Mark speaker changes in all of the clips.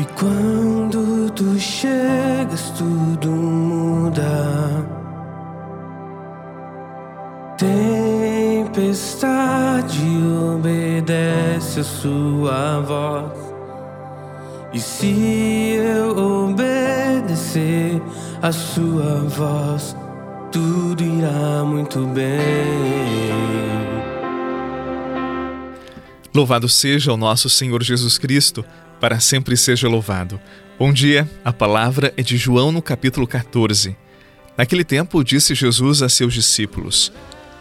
Speaker 1: E quando tu chegas, tudo muda. Tempestade obedece a sua voz. E se eu obedecer a sua voz, tudo irá muito bem.
Speaker 2: Louvado seja o nosso Senhor Jesus Cristo, para sempre seja louvado. Bom dia, a palavra é de João no capítulo 14. Naquele tempo disse Jesus a seus discípulos: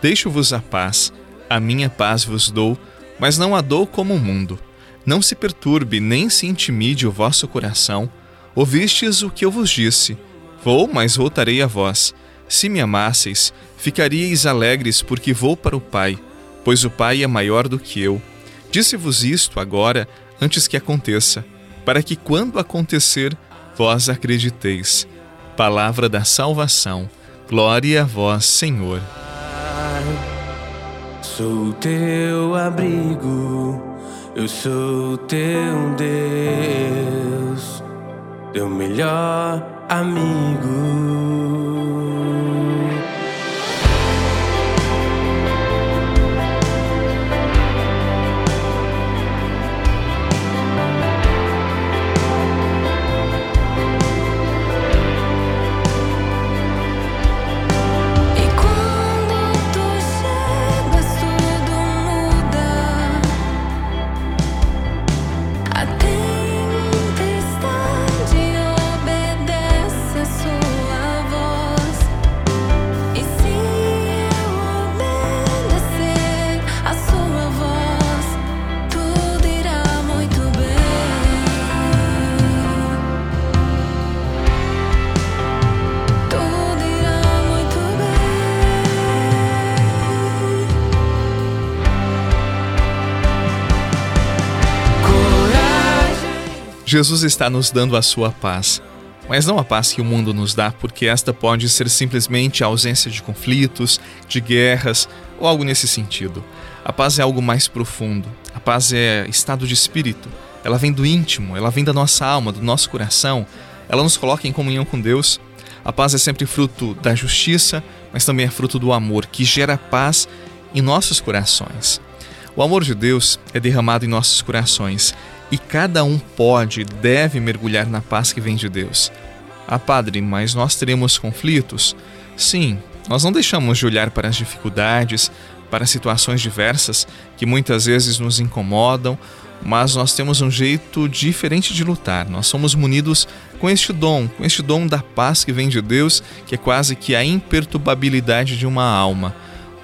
Speaker 2: Deixo-vos a paz, a minha paz vos dou, mas não a dou como o mundo. Não se perturbe nem se intimide o vosso coração. Ouvistes o que eu vos disse: Vou, mas voltarei a vós. Se me amasseis, ficaríeis alegres, porque vou para o Pai, pois o Pai é maior do que eu Disse-vos isto agora, antes que aconteça, para que quando acontecer, vós acrediteis. Palavra da salvação. Glória a vós, Senhor.
Speaker 1: Sou teu abrigo, eu sou teu Deus, teu melhor amigo.
Speaker 2: Jesus está nos dando a sua paz, mas não a paz que o mundo nos dá, porque esta pode ser simplesmente a ausência de conflitos, de guerras ou algo nesse sentido. A paz é algo mais profundo. A paz é estado de espírito. Ela vem do íntimo, ela vem da nossa alma, do nosso coração. Ela nos coloca em comunhão com Deus. A paz é sempre fruto da justiça, mas também é fruto do amor, que gera paz em nossos corações. O amor de Deus é derramado em nossos corações e cada um pode e deve mergulhar na paz que vem de Deus. Ah, Padre, mas nós teremos conflitos? Sim, nós não deixamos de olhar para as dificuldades, para situações diversas que muitas vezes nos incomodam, mas nós temos um jeito diferente de lutar. Nós somos munidos com este dom, com este dom da paz que vem de Deus, que é quase que a imperturbabilidade de uma alma.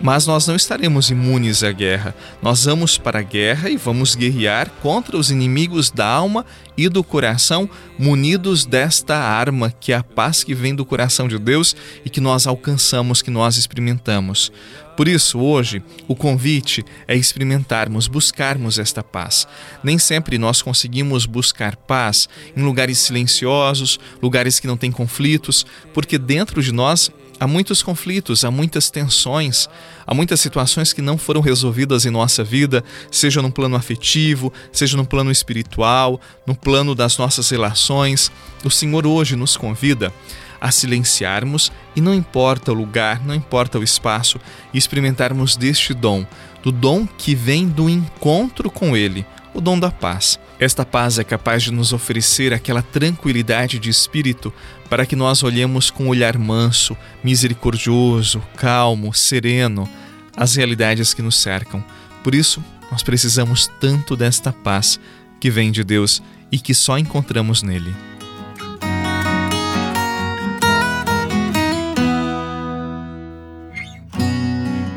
Speaker 2: Mas nós não estaremos imunes à guerra. Nós vamos para a guerra e vamos guerrear contra os inimigos da alma e do coração, munidos desta arma que é a paz que vem do coração de Deus e que nós alcançamos, que nós experimentamos. Por isso, hoje, o convite é experimentarmos, buscarmos esta paz. Nem sempre nós conseguimos buscar paz em lugares silenciosos, lugares que não têm conflitos, porque dentro de nós há muitos conflitos, há muitas tensões, há muitas situações que não foram resolvidas em nossa vida, seja no plano afetivo, seja no plano espiritual, no plano das nossas relações. O Senhor hoje nos convida a silenciarmos e não importa o lugar, não importa o espaço, e experimentarmos deste dom, do dom que vem do encontro com Ele, o dom da paz. Esta paz é capaz de nos oferecer aquela tranquilidade de espírito para que nós olhemos com um olhar manso, misericordioso, calmo, sereno as realidades que nos cercam. Por isso, nós precisamos tanto desta paz que vem de Deus e que só encontramos nele.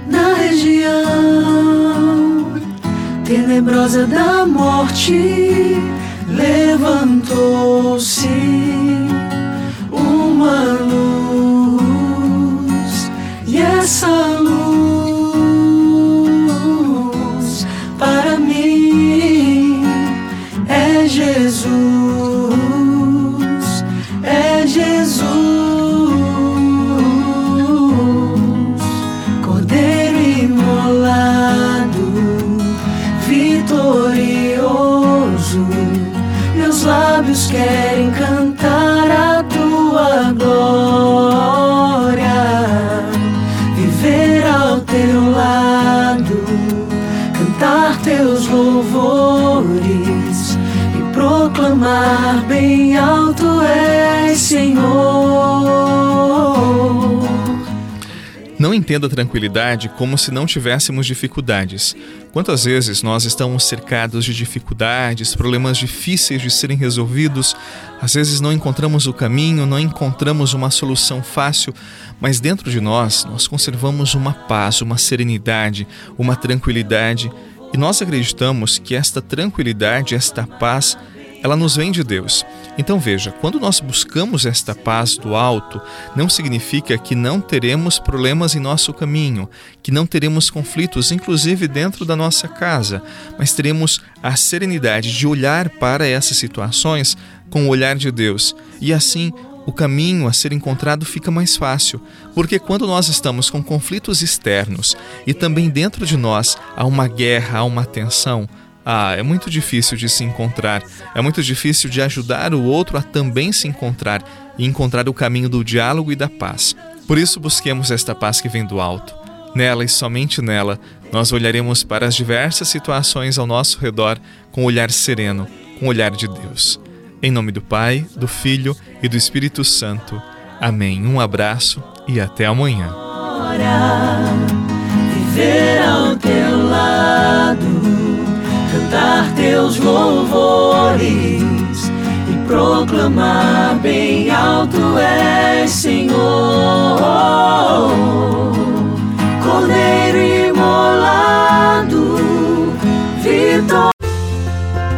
Speaker 3: Na região tenebrosa da morte, levantou-se bem alto és Senhor.
Speaker 2: Não entenda tranquilidade como se não tivéssemos dificuldades. Quantas vezes nós estamos cercados de dificuldades, problemas difíceis de serem resolvidos, às vezes não encontramos o caminho, não encontramos uma solução fácil, mas dentro de nós nós conservamos uma paz, uma serenidade, uma tranquilidade, e nós acreditamos que esta tranquilidade, esta paz, ela nos vem de Deus. Então veja, quando nós buscamos esta paz do alto, não significa que não teremos problemas em nosso caminho, que não teremos conflitos, inclusive dentro da nossa casa, mas teremos a serenidade de olhar para essas situações com o olhar de Deus. E assim, o caminho a ser encontrado fica mais fácil, porque quando nós estamos com conflitos externos e também dentro de nós há uma guerra, há uma tensão, ah, é muito difícil de se encontrar, é muito difícil de ajudar o outro a também se encontrar e encontrar o caminho do diálogo e da paz. Por isso, busquemos esta paz que vem do alto. Nela e somente nela, nós olharemos para as diversas situações ao nosso redor com um olhar sereno, com o olhar de Deus. Em nome do Pai, do Filho e do Espírito Santo. Amém. Um abraço e até amanhã.
Speaker 3: Teus louvores e proclamar bem alto és Senhor, Cordeiro imolado,